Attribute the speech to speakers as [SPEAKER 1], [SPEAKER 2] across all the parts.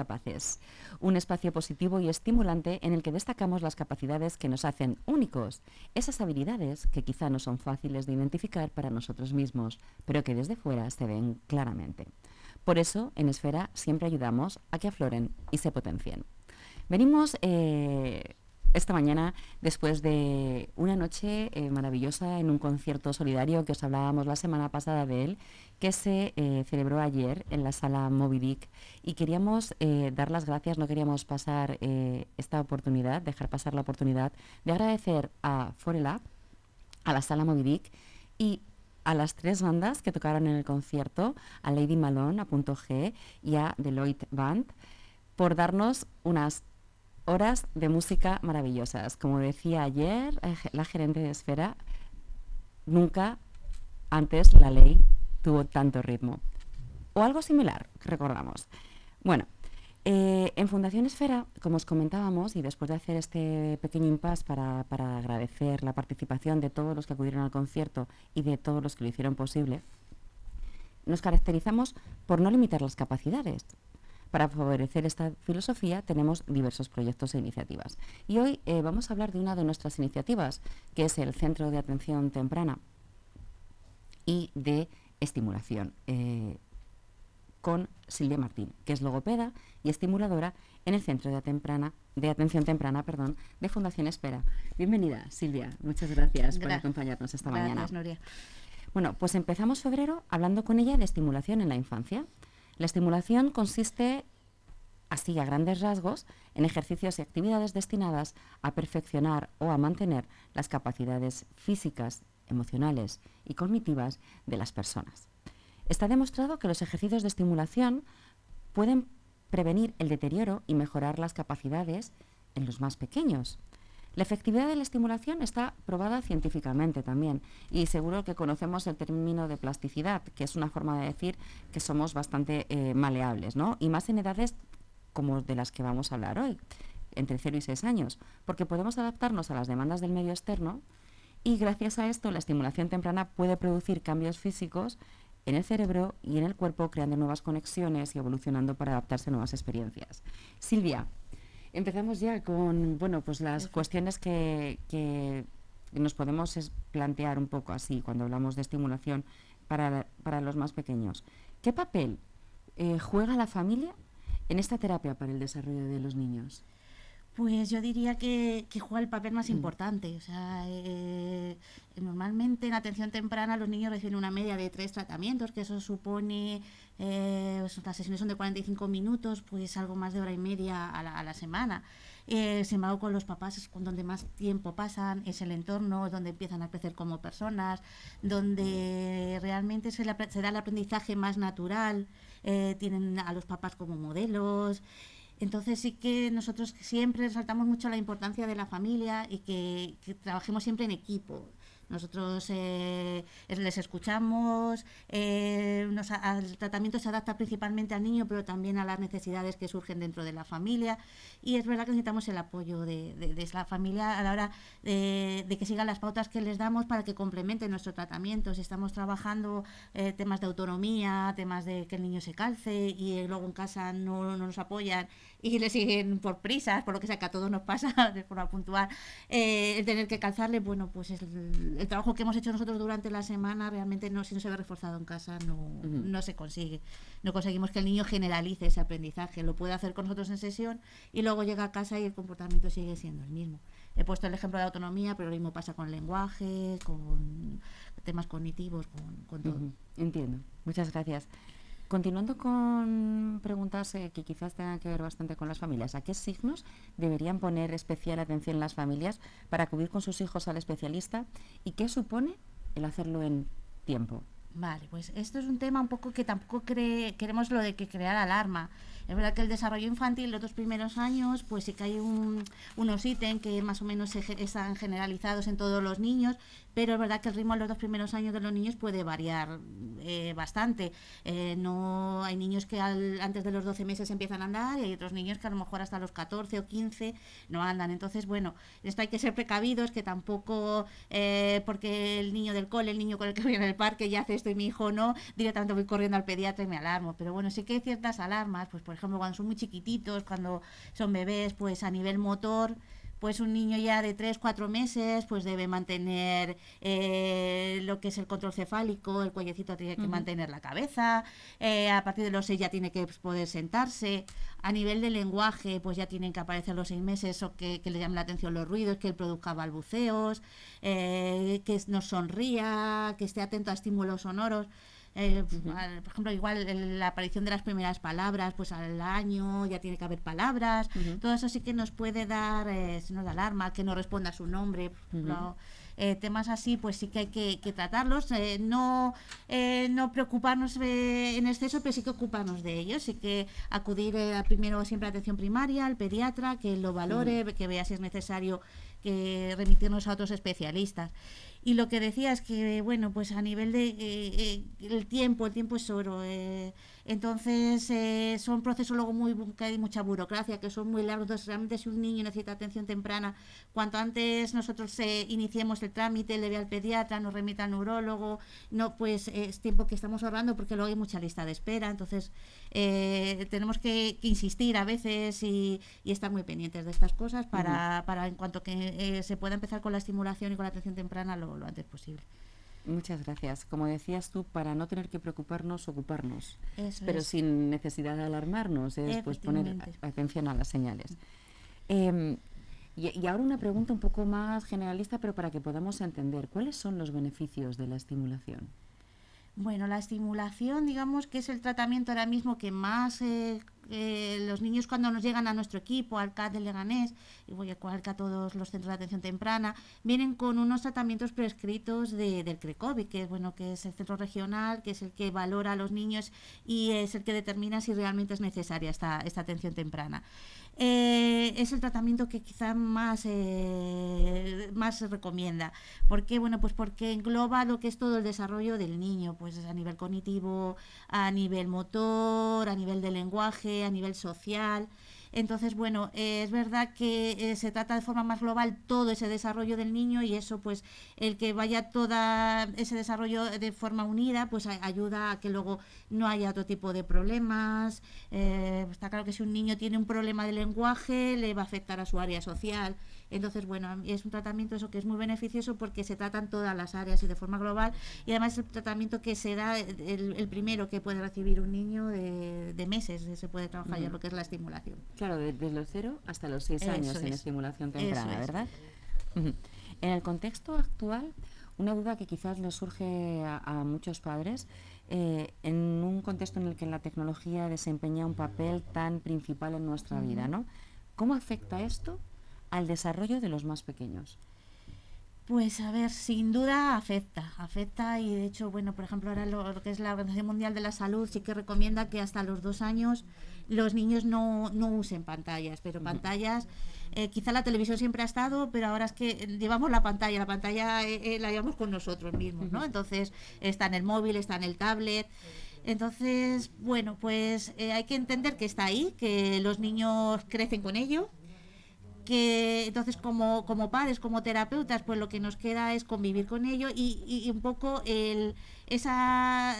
[SPEAKER 1] Capaces, un espacio positivo y estimulante en el que destacamos las capacidades que nos hacen únicos, esas habilidades que quizá no son fáciles de identificar para nosotros mismos, pero que desde fuera se ven claramente. Por eso, en Esfera siempre ayudamos a que afloren y se potencien. Venimos eh, esta mañana después de una noche eh, maravillosa en un concierto solidario que os hablábamos la semana pasada de él, que se eh, celebró ayer en la sala Moby Dick. Y queríamos eh, dar las gracias, no queríamos pasar esta oportunidad, dejar pasar la oportunidad de agradecer a Forelab, a la sala Moby Dick y a las tres bandas que tocaron en el concierto, a Lady Malone, a Punto G y a Deloitte Band, por darnos unas horas de música maravillosas. Como decía ayer eh, la gerente de Esfera, nunca antes la ley tuvo tanto ritmo. O algo similar, recordamos. Bueno, eh, en Fundación Esfera, como os comentábamos, y después de hacer este pequeño impasse para, para agradecer la participación de todos los que acudieron al concierto y de todos los que lo hicieron posible, nos caracterizamos por no limitar las capacidades, para favorecer esta filosofía tenemos diversos proyectos e iniciativas. Y hoy eh, vamos a hablar de una de nuestras iniciativas, que es el Centro de Atención Temprana y de Estimulación, eh, con Silvia Martín, que es logopeda y estimuladora en el Centro de, temprana, de Atención Temprana perdón, de Fundación Espera. Bienvenida, Silvia. Muchas gracias, por acompañarnos esta mañana. Bueno, pues empezamos febrero hablando con ella de estimulación en la infancia. La estimulación consiste, así a grandes rasgos, en ejercicios y actividades destinadas a perfeccionar o a mantener las capacidades físicas, emocionales y cognitivas de las personas. Está demostrado que los ejercicios de estimulación pueden prevenir el deterioro y mejorar las capacidades en los más pequeños. La efectividad de la estimulación está probada científicamente también y seguro que conocemos el término de plasticidad, que es una forma de decir que somos bastante eh, maleables, ¿no? Y más en edades como de las que vamos a hablar hoy, entre 0 y 6 años, porque podemos adaptarnos a las demandas del medio externo y gracias a esto la estimulación temprana puede producir cambios físicos en el cerebro y en el cuerpo, creando nuevas conexiones y evolucionando para adaptarse a nuevas experiencias. Silvia, Empezamos ya con bueno, pues las cuestiones que, nos podemos plantear un poco así cuando hablamos de estimulación para, los más pequeños. ¿Qué papel eh, juega la familia en esta terapia para el desarrollo de los niños?
[SPEAKER 2] Pues yo diría que, juega el papel más mm. importante. O sea, eh, normalmente en atención temprana los niños reciben una media de tres tratamientos, que eso supone, eh, las sesiones son de 45 minutos, pues algo más de hora y media a la, semana. Eh, sin embargo, con los papás es donde más tiempo pasan, es el entorno, donde empiezan a crecer como personas, donde realmente se, se da el aprendizaje más natural, eh, tienen a los papás como modelos. Entonces sí que nosotros siempre resaltamos mucho la importancia de la familia y que, que trabajemos siempre en equipo. Nosotros eh, les escuchamos, eh, el tratamiento se adapta principalmente al niño, pero también a las necesidades que surgen dentro de la familia. Y es verdad que necesitamos el apoyo de, de, la familia a la hora de, que sigan las pautas que les damos para que complementen nuestro tratamiento. Si estamos trabajando eh, temas de autonomía, temas de que el niño se calce y luego en casa no, no nos apoyan y le siguen por prisas, por lo que sea que a todos nos pasa de forma puntual, eh, el tener que calzarle, bueno, pues el, el, trabajo que hemos hecho nosotros durante la semana realmente no, si no se ve reforzado en casa no, no se consigue. No conseguimos que el niño generalice ese aprendizaje, lo puede hacer con nosotros en sesión y luego llega a casa y el comportamiento sigue siendo el mismo. He puesto el ejemplo de autonomía, pero lo mismo pasa con el lenguaje, con temas cognitivos, con, todo.
[SPEAKER 1] Entiendo. Muchas gracias. Continuando con preguntas que quizás tengan que ver bastante con las familias, ¿a qué signos deberían poner especial atención las familias para acudir con sus hijos al especialista y qué supone el hacerlo en tiempo?
[SPEAKER 2] Vale, pues esto es un tema un poco que tampoco queremos lo de que crear alarma. Es verdad que el desarrollo infantil, los dos primeros años, pues sí que hay unos ítems que más o menos están generalizados en todos los niños, pero es verdad que el ritmo en los dos primeros años de los niños puede variar eh, bastante. Eh, no Hay niños que antes de los 12 meses empiezan a andar y hay otros niños que a lo mejor hasta los 14 o 15 no andan. Entonces, bueno, esto hay que ser precavidos, que tampoco eh, porque el niño del cole, el niño con el que voy en el parque ya hace esto y mi hijo no, directamente voy corriendo al pediatra y me alarmo. Pero bueno, sí que hay ciertas alarmas, pues por ejemplo, cuando son muy chiquititos, cuando son bebés, pues a nivel motor, pues un niño ya de 3, 4 meses pues debe mantener eh, lo que es el control cefálico, el cuellecito tiene que mantener la cabeza, eh, a partir de los 6 ya tiene que poder sentarse, a nivel de lenguaje pues ya tienen que aparecer los 6 meses o que, le llamen la atención los ruidos, que él produzca balbuceos, eh, que nos sonría, que esté atento a estímulos sonoros. Eh, por ejemplo, igual la aparición de las primeras palabras, pues al año ya tiene que haber palabras. Todo eso sí que nos puede dar eh, signos de alarma, que no responda a su nombre. Eh, temas así, pues sí que hay que, tratarlos. Eh, no, no preocuparnos en exceso, pero sí que ocuparnos de ellos. Sí que acudir primero siempre a atención primaria, al pediatra, que lo valore, que vea si es necesario que remitirnos a otros especialistas. Y lo que decía es que, bueno, pues a nivel de eh, eh, el tiempo, el tiempo es oro. Eh, entonces, eh, son procesos luego muy que hay mucha burocracia, que son muy largos. Entonces, realmente si un niño necesita atención temprana, cuanto antes nosotros eh, iniciemos el trámite, le vea al pediatra, nos remita al neurólogo, no, pues es tiempo que estamos ahorrando porque luego hay mucha lista de espera. Entonces, eh, tenemos que, insistir a veces y, estar muy pendientes de estas cosas para, para en cuanto que se pueda empezar con la estimulación y con la atención temprana lo antes posible.
[SPEAKER 1] Muchas gracias. Como decías tú, para no tener que preocuparnos, ocuparnos, pero sin necesidad de alarmarnos, es pues poner atención a las señales. Em, y, ahora una pregunta un poco más generalista, pero para que podamos entender, ¿cuáles son los beneficios de la estimulación?
[SPEAKER 2] Bueno, la estimulación, digamos que es el tratamiento ahora mismo que más eh, eh, los niños cuando nos llegan a nuestro equipo, al CAT de Leganés, y voy a a todos los centros de atención temprana, vienen con unos tratamientos prescritos de, del CRECOVI, que es bueno, que es el centro regional, que es el que valora a los niños y es el que determina si realmente es necesaria esta, esta atención temprana. Eh, es el tratamiento que quizá más, eh, más se recomienda. ¿Por qué? Bueno, pues porque engloba lo que es todo el desarrollo del niño, pues a nivel cognitivo, a nivel motor, a nivel de lenguaje, a nivel social. Entonces, bueno, eh, es verdad que eh, se trata de forma más global todo ese desarrollo del niño y eso, pues, el que vaya todo ese desarrollo de forma unida, pues ayuda a que luego no haya otro tipo de problemas. Eh, está claro que si un niño tiene un problema de lenguaje, le va a afectar a su área social. Entonces, bueno, es un tratamiento eso que es muy beneficioso porque se tratan todas las áreas y de forma global y además es el tratamiento que se da el, primero que puede recibir un niño de, meses, se puede trabajar ya lo que es la estimulación.
[SPEAKER 1] Claro, desde los cero hasta los seis años en estimulación temprana, ¿verdad? En el contexto actual, una duda que quizás le surge a, muchos padres, eh, en un contexto en el que la tecnología desempeña un papel tan principal en nuestra vida, ¿no? ¿Cómo afecta esto al desarrollo de los más pequeños?
[SPEAKER 2] Pues a ver, sin duda afecta, afecta y de hecho, bueno, por ejemplo, ahora lo, que es la Organización Mundial de la Salud sí que recomienda que hasta los dos años los niños no, no usen pantallas, pero pantallas, eh, quizá la televisión siempre ha estado, pero ahora es que llevamos la pantalla, la pantalla eh, eh, la llevamos con nosotros mismos, ¿no? Entonces está en el móvil, está en el tablet. Entonces, bueno, pues hay que entender que está ahí, que los niños crecen con ello, que entonces como, como padres, como terapeutas, pues lo que nos queda es convivir con ello y, un poco el, esa,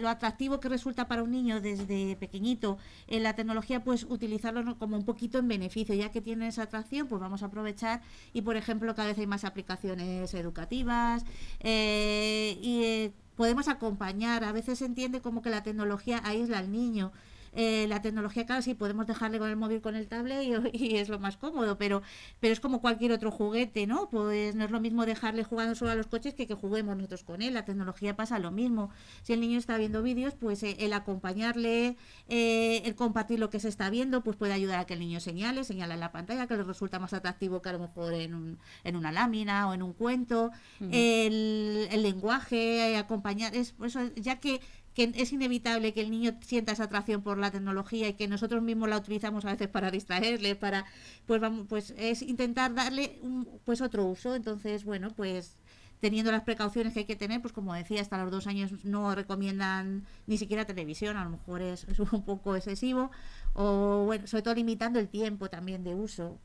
[SPEAKER 2] lo atractivo que resulta para un niño desde pequeñito en la tecnología, pues utilizarlo como un poquito en beneficio, ya que tiene esa atracción, pues vamos a aprovechar y por ejemplo cada vez hay más aplicaciones educativas eh, y eh, podemos acompañar, a veces se entiende como que la tecnología aísla al niño, eh, la tecnología, claro, sí, podemos dejarle con el móvil, con el tablet y, es lo más cómodo, pero, pero es como cualquier otro juguete, ¿no? Pues no es lo mismo dejarle jugando solo a los coches que que juguemos nosotros con él. La tecnología pasa lo mismo. Si el niño está viendo vídeos, pues eh, el acompañarle, eh, el compartir lo que se está viendo, pues puede ayudar a que el niño señale, señala en la pantalla, que le resulta más atractivo que a lo mejor en, un, en una lámina o en un cuento. el, el, lenguaje, acompañar, es, eso, ya que es inevitable que el niño sienta esa atracción por la tecnología y que nosotros mismos la utilizamos a veces para distraerle, para pues vamos, pues es intentar darle un, pues otro uso. Entonces, bueno, pues teniendo las precauciones que hay que tener, pues como decía, hasta los dos años no recomiendan ni siquiera televisión, a lo mejor es, un poco excesivo, o bueno, sobre todo limitando el tiempo también de uso.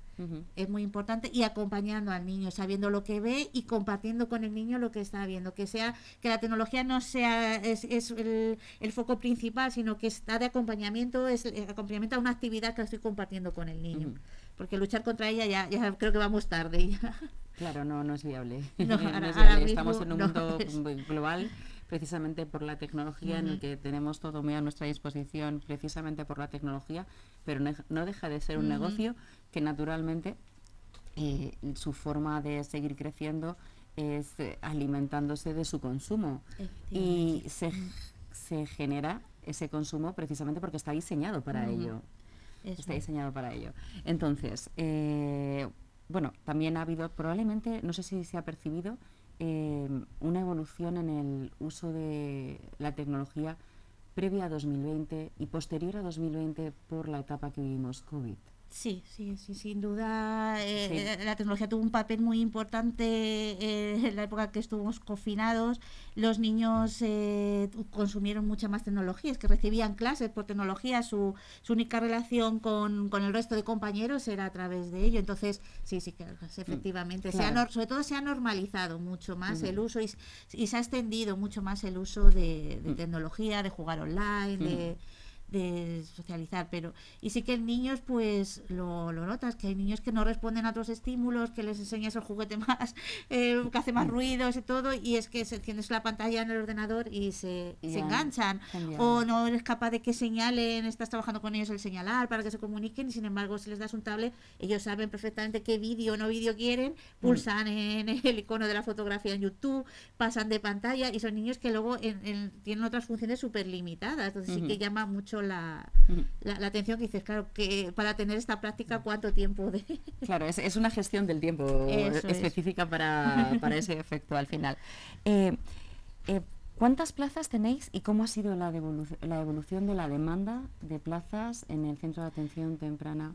[SPEAKER 2] Es muy importante, y acompañando al niño, sabiendo lo que ve y compartiendo con el niño lo que está viendo, que sea que la tecnología no sea es, el, foco principal, sino que está de acompañamiento, es el acompañamiento a una actividad que estoy compartiendo con el niño. Porque luchar contra ella ya, ya creo que vamos tarde. Ya.
[SPEAKER 1] Claro, no, no es viable.
[SPEAKER 2] Estamos
[SPEAKER 1] en un mundo global precisamente por la tecnología, en el que tenemos todo muy a nuestra disposición, precisamente por la tecnología, pero no, deja de ser un negocio que naturalmente eh, su forma de seguir creciendo es eh, alimentándose de su consumo. Y se, se, genera ese consumo precisamente porque está diseñado para ello. Está diseñado para ello. Entonces, eh, bueno, también ha habido probablemente, no sé si se ha percibido, una evolución en el uso de la tecnología previa a 2020 y posterior a 2020 por la etapa que vivimos COVID.
[SPEAKER 2] Sí, sí, sí, sin duda. Eh, la tecnología tuvo un papel muy importante eh, en la época que estuvimos confinados. Los niños eh, consumieron mucha más tecnología, es que recibían clases por tecnología. Su, su única relación con, el resto de compañeros era a través de ello. Entonces, sí, sí, que efectivamente. sobre todo se ha normalizado mucho más el uso y, se ha extendido mucho más el uso de, mm. tecnología, de jugar online, de de socializar, pero y sí que en niños pues lo, lo, notas, que hay niños que no responden a otros estímulos, que les enseñas el juguete más, eh, que hace más ruidos y todo, y es que se enciendes la pantalla en el ordenador y se, se enganchan, o no eres capaz de que señalen, estás trabajando con ellos el señalar para que se comuniquen, y sin embargo si les das un tablet, ellos saben perfectamente qué vídeo o no vídeo quieren, mm. pulsan en el icono de la fotografía en YouTube, pasan de pantalla, y son niños que luego tienen otras funciones súper limitadas, entonces sí que llama mucho la, la, atención que dices, claro, que para tener esta práctica, ¿cuánto tiempo de...?
[SPEAKER 1] Claro, es, es una gestión del tiempo específica para, para, ese efecto al final. Eh, eh, ¿Cuántas plazas tenéis y cómo ha sido la, la, evolución de la demanda de plazas en el centro de atención temprana?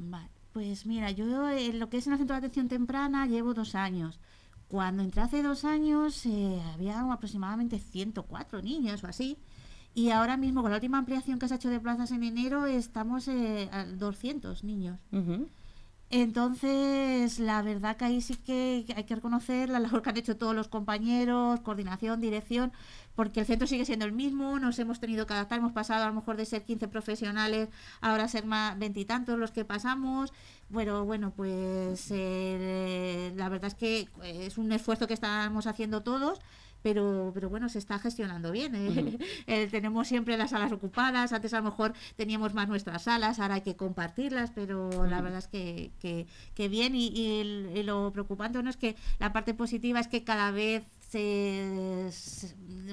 [SPEAKER 2] pues mira, yo en lo que es en el centro de atención temprana llevo dos años. Cuando entré hace dos años eh, había aproximadamente 104 niños o así. Y ahora mismo, con la última ampliación que se ha hecho de plazas en enero, estamos eh, a 200 niños. Entonces, la verdad que ahí sí que hay que reconocer la labor que han hecho todos los compañeros, coordinación, dirección, porque el centro sigue siendo el mismo, nos hemos tenido que adaptar, hemos pasado a lo mejor de ser 15 profesionales, ahora ser más veintitantos los que pasamos. Bueno, bueno, pues eh, la verdad es que es un esfuerzo que estamos haciendo todos pero, pero bueno, se está gestionando bien. ¿eh? Eh, tenemos siempre las salas ocupadas, antes a lo mejor teníamos más nuestras salas, ahora hay que compartirlas, pero la verdad es que, que, bien y, y, lo preocupante no es que la parte positiva es que cada vez se,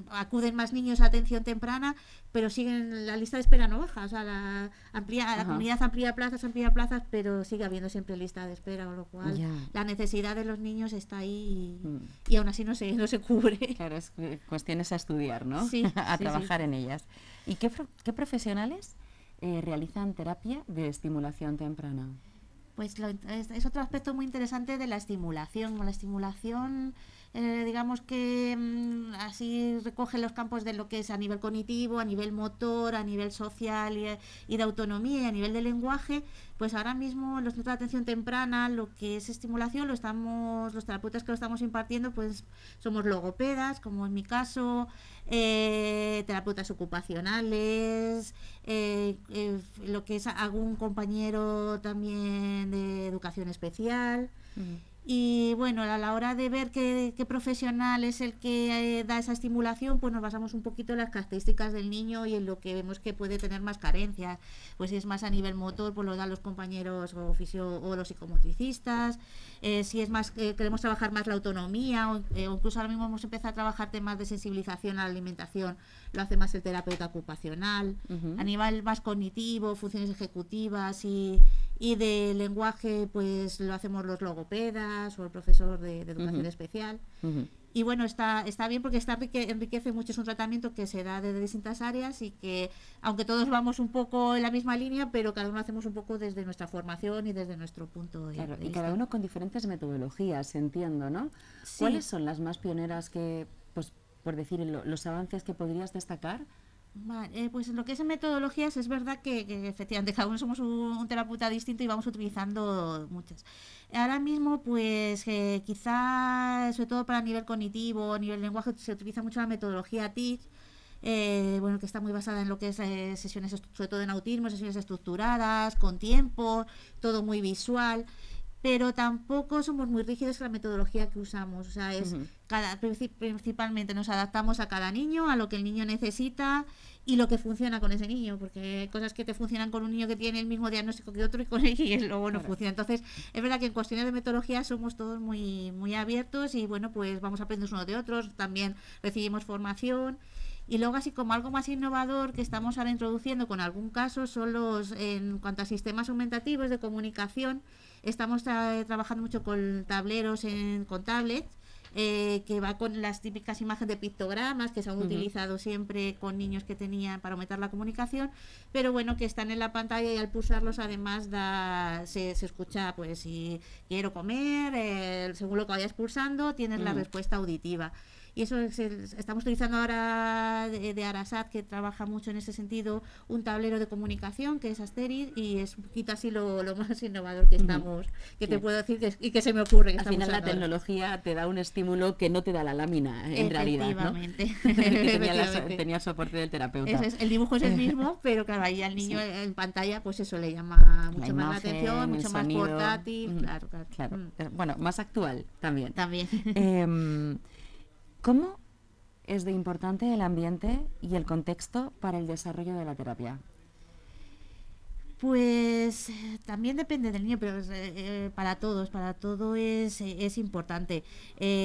[SPEAKER 2] acuden más niños a atención temprana, pero siguen la lista de espera no baja, o sea, la, amplia, la comunidad amplía plazas, amplía plazas, pero sigue habiendo siempre lista de espera, con lo cual la necesidad de los niños está ahí y, mm. aún así no se, no se cubre.
[SPEAKER 1] Claro, es cuestiones a estudiar, ¿no? Sí, a trabajar en ellas. ¿Y qué, qué profesionales eh, realizan terapia de estimulación temprana?
[SPEAKER 2] Pues es, es, otro aspecto muy interesante de la estimulación. La estimulación eh, digamos que mm, así recoge los campos de lo que es a nivel cognitivo, a nivel motor, a nivel social y, de autonomía y a nivel de lenguaje, pues ahora mismo los centros de atención temprana, lo que es estimulación, lo estamos, los terapeutas que lo estamos impartiendo, pues somos logopedas, como en mi caso, eh, terapeutas ocupacionales, eh, lo que es algún compañero también de educación especial. Y bueno, a la hora de ver qué, profesional es el que eh, da esa estimulación, pues nos basamos un poquito en las características del niño y en lo que vemos que puede tener más carencias. Pues si es más a nivel motor, pues lo dan los compañeros o, o los psicomotricistas. Eh, si es más, eh, queremos trabajar más la autonomía, o, incluso ahora mismo hemos empezado a trabajar temas de sensibilización a la alimentación, lo hace más el terapeuta ocupacional. A nivel más cognitivo, funciones ejecutivas y y de lenguaje pues lo hacemos los logopedas o el profesor de, educación especial. Y bueno, está, está bien porque está enriquece mucho, es un tratamiento que se da desde distintas áreas y que, aunque todos vamos un poco en la misma línea, pero cada uno hacemos un poco desde nuestra formación y desde nuestro punto de,
[SPEAKER 1] claro, Y cada uno con diferentes metodologías, entiendo, ¿no? ¿Cuáles son las más pioneras que, pues por decir, los avances que podrías destacar
[SPEAKER 2] Vale, eh, pues lo que es metodologías es verdad que, efectivamente cada uno somos un, terapeuta distinto y vamos utilizando muchas. Ahora mismo, pues eh, quizá, sobre todo para nivel cognitivo, nivel lenguaje, se utiliza mucho la metodología TIC, eh, bueno, que está muy basada en lo que es eh, sesiones, sobre todo en autismo, sesiones estructuradas, con tiempo, todo muy visual pero tampoco somos muy rígidos en la metodología que usamos. O sea, es uh -huh. cada, principalmente nos adaptamos a cada niño, a lo que el niño necesita y lo que funciona con ese niño, porque hay cosas que te funcionan con un niño que tiene el mismo diagnóstico que otro y con él y luego no claro. funciona. Entonces, es verdad que en cuestiones de metodología somos todos muy, muy abiertos y bueno, pues vamos aprendiendo unos de otros, también recibimos formación. Y luego, así como algo más innovador que estamos ahora introduciendo con algún caso, son los, en cuanto a sistemas aumentativos de comunicación, estamos tra trabajando mucho con tableros en, con tablets, eh, que va con las típicas imágenes de pictogramas que se han uh -huh. utilizado siempre con niños que tenían para aumentar la comunicación, pero bueno, que están en la pantalla y al pulsarlos además da, se, se escucha, pues si quiero comer, eh, según lo que vayas pulsando, tienes uh -huh. la respuesta auditiva y eso es el, estamos utilizando ahora de, de, Arasat que trabaja mucho en ese sentido un tablero de comunicación que es Asteris y es un poquito así lo, lo más innovador que estamos que sí. te puedo decir que, y que se me ocurre que
[SPEAKER 1] al final la tecnología ahora. te da un estímulo que no te da la lámina en realidad ¿no? tenía, la, tenía, soporte del terapeuta
[SPEAKER 2] es, el dibujo es el mismo pero claro ahí al niño sí. en pantalla pues eso le llama mucho la más la atención mucho más
[SPEAKER 1] sonido.
[SPEAKER 2] portátil
[SPEAKER 1] mm,
[SPEAKER 2] claro, claro.
[SPEAKER 1] claro. Mm. bueno más actual también
[SPEAKER 2] también
[SPEAKER 1] eh, ¿Cómo es de importante el ambiente y el contexto para el desarrollo de la terapia?
[SPEAKER 2] Pues también depende del niño, pero eh, para todos, para todo es, es importante. Eh,